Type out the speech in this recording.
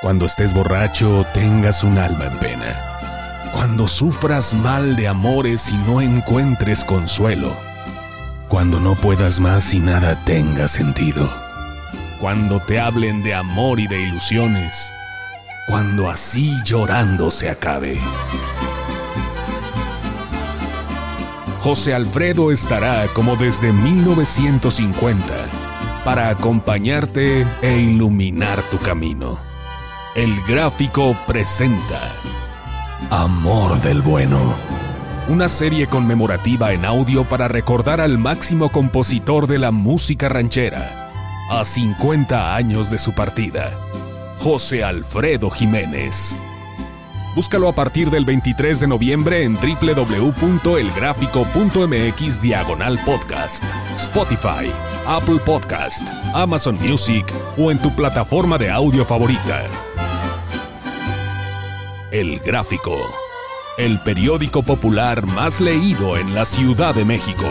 Cuando estés borracho, tengas un alma en pena. Cuando sufras mal de amores y no encuentres consuelo. Cuando no puedas más y nada tenga sentido. Cuando te hablen de amor y de ilusiones. Cuando así llorando se acabe. José Alfredo estará como desde 1950 para acompañarte e iluminar tu camino. El gráfico presenta Amor del Bueno. Una serie conmemorativa en audio para recordar al máximo compositor de la música ranchera, a 50 años de su partida, José Alfredo Jiménez. Búscalo a partir del 23 de noviembre en www.elgráfico.mx diagonal podcast, Spotify, Apple Podcast, Amazon Music o en tu plataforma de audio favorita. El Gráfico, el periódico popular más leído en la Ciudad de México.